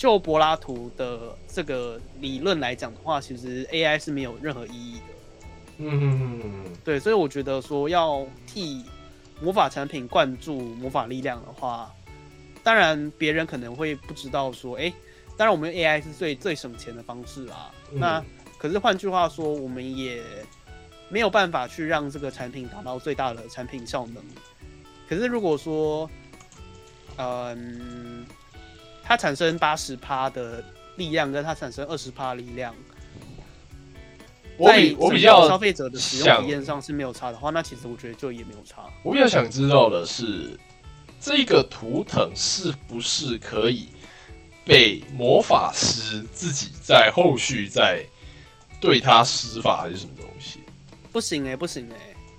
就柏拉图的这个理论来讲的话，其实 AI 是没有任何意义的。嗯嗯嗯对，所以我觉得说要替魔法产品灌注魔法力量的话，当然别人可能会不知道说，哎、当然我们用 AI 是最最省钱的方式啊。嗯那可是换句话说，我们也没有办法去让这个产品达到最大的产品效能。可是如果说，嗯，它产生八十趴的力量，跟它产生二十趴力量，我比我比较消费者的使用体验上是没有差的话，那其实我觉得就也没有差。我比较想知道的是，这个图腾是不是可以被魔法师自己在后续再对他施法，还是什么东西？不行哎、不行哎、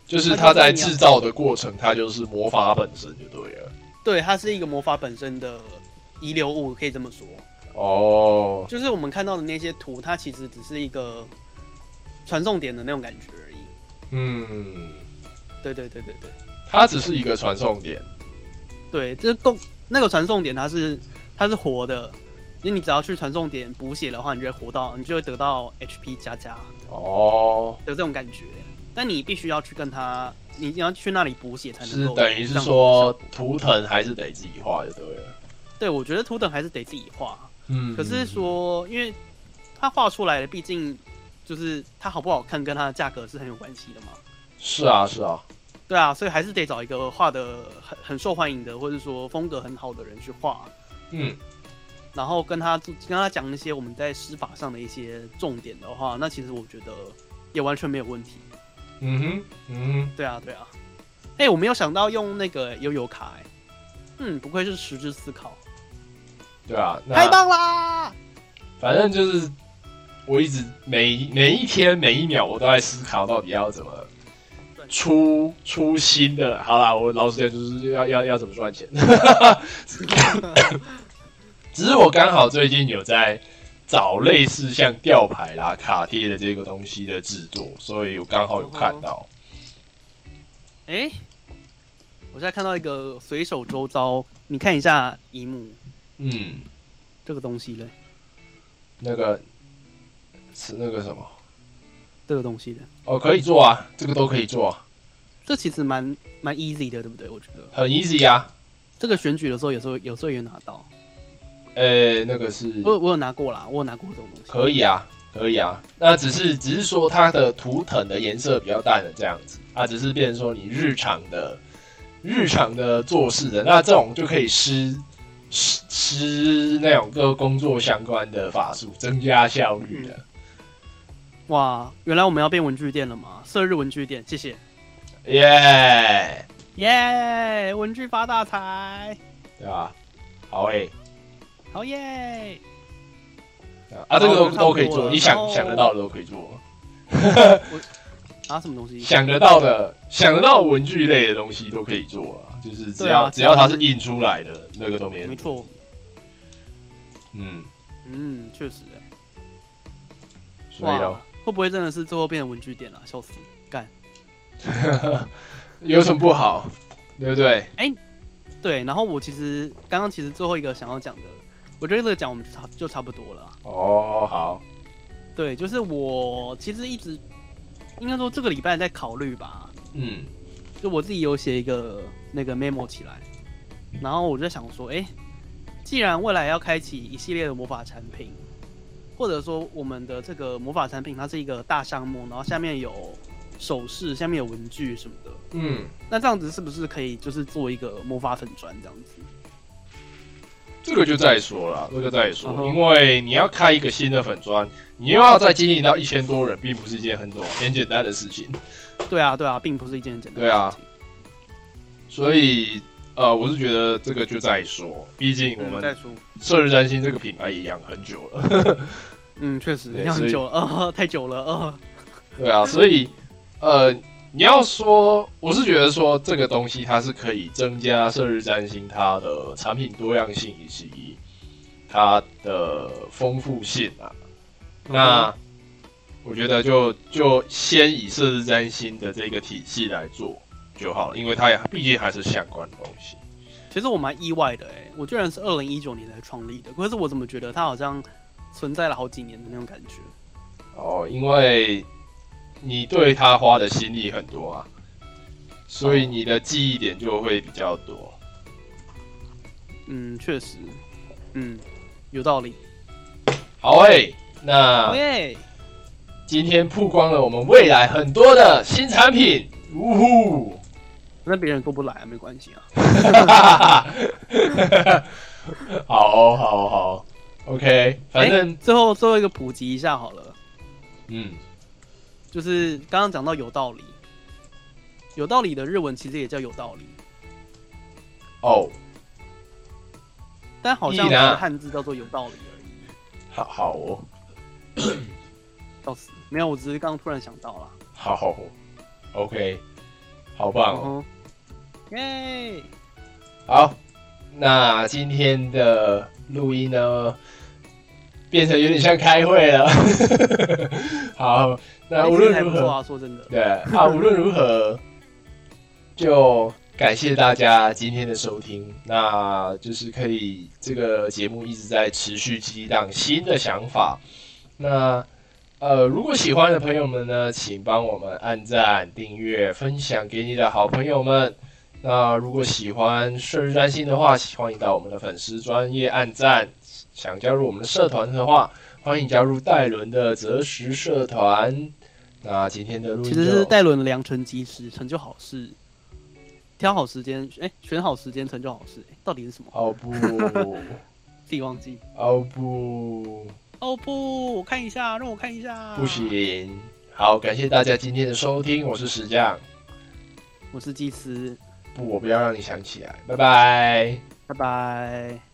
就是他在制造的过程，它就是魔法本身就对了。对，它是一个魔法本身的遗留物，可以这么说。哦，就是我们看到的那些图，它其实只是一个传送点的那种感觉而已。嗯，对对对对对它只是一个传送点。对，这共那个传送点，它是它是活的，因为你只要去传送点补血的话，你就会活到，你就会得到 HP 加加哦，有这种感觉。但你必须要去跟他，你你要去那里补血才能是。等于是说，图腾还是得自己画就对了。对，我觉得图腾还是得自己画。嗯，可是说，因为他画出来的，毕竟就是他好不好看，跟他的价格是很有关系的嘛。是啊，是啊，对啊，所以还是得找一个画的很很受欢迎的，或者说风格很好的人去画。嗯，然后跟他跟他讲一些我们在施法上的一些重点的话，那其实我觉得也完全没有问题。嗯哼，嗯哼，对啊，对啊。哎、我没有想到用那个悠悠卡、哎，嗯，不愧是实质思考，对啊，那太棒啦！反正就是我一直每每一天每一秒我都在思考到底要怎么出出新的。好啦，我老实讲就是要要要怎么赚钱。只是我刚好最近有在找类似像吊牌啦、卡贴的这个东西的制作，所以我刚好有看到。哎、我现在看到一个随手周遭，你看一下一幕嗯，这个东西嘞，那个是那个什么这个东西的，哦，可以做啊，这个都可以做啊，这其实蛮蛮 easy 的，对不对？我觉得很 easy 啊。这个选举的时候，有时候有时候也拿到，呃，那个是我有我有拿过啦，我有拿过这种东西。可以啊，可以啊。那只是只是说它的图腾的颜色比较淡的这样子啊，只是变成说你日常的日常的做事的，那这种就可以施施施那种跟工作相关的法术，增加效率的。哇，原来我们要变文具店了吗？射日文具店，谢谢。耶、耶、文具发大财，对吧？好诶、好耶！啊，这个都哦都可以做，你想想得到的都可以做，啊，什么东西？想得到的想得到文具类的东西都可以做啊，就是只要、啊只要它是印出来的那个都没没错，嗯，嗯，确实、欸。所以咯哇，会不会真的是最后变成文具店了、笑死！干。有什么不好？对不对？哎对，然后我其实刚刚其实最后一个想要讲的，我觉得这个讲我们就差就差不多了啊。哦，好，对，就是我其实一直应该说这个礼拜在考虑吧，嗯就我自己有写一个那个 memo 起来，然后我就在想说，哎，既然未来要开启一系列的魔法产品，或者说我们的这个魔法产品它是一个大项目，然后下面有首饰，下面有文具什么的，嗯，那这样子是不是可以就是做一个魔法粉砖这样子？这个就再说了，这个再说因为你要开一个新的粉砖，你又要再经营到一千多人，并不是一件很短很简单的事情。对啊，对啊，并不是一件很简单的对啊事情。所以，呃，我是觉得这个就再说，毕竟我们射日占星这个品牌也养很久了。嗯，确实，对所以要很久了，呃，太久了，呃，对啊，所以，呃，你要说，我是觉得说这个东西它是可以增加射日占星它的产品多样性以及它的丰富性啊。那我觉得就就先以设置占星的这个体系来做就好了，因为它也毕竟还是相关的东西。其实我蛮意外的，哎，我居然是二零一九年才创立的，可是我怎么觉得它好像存在了好几年的那种感觉？哦，因为你对它花的心力很多啊，所以你的记忆点就会比较多。嗯，确实，嗯，有道理。好诶、那耶，今天曝光了我们未来很多的新产品，呜呼！那别人过不来啊，没关系啊。好哦好哦好。哦，OK，反正、诶最后最后一个普及一下好了，嗯，就是刚刚讲到有道理，有道理的日文其实也叫有道理，哦，但好像汉字叫做有道理而已。好好哦，笑死，没有，我只是刚刚突然想到了。好，OK，好棒哦。耶！好，那今天的录音呢，变成有点像开会了。好，那无论如何，啊，说真的。对啊，无论如何，就感谢大家今天的收听，那就是可以这个节目一直在持续激荡新的想法。那呃，如果喜欢的朋友们呢，请帮我们按赞、订阅、分享给你的好朋友们。那如果喜欢顺日占星的话，欢迎到我们的粉丝专业按赞。想加入我们的社团的话，欢迎加入戴伦的择时社团。那今天的录音其实是戴伦的良辰吉时，成就好事，挑好时间，哎、选好时间成就好事、哎到底是什么？哦不，自己忘记。哦不，哦不，我看一下，让我看一下。不，行。好，感谢大家今天的收听，我是石匠。我是祭司，不，我不要让你想起来，拜拜。拜拜。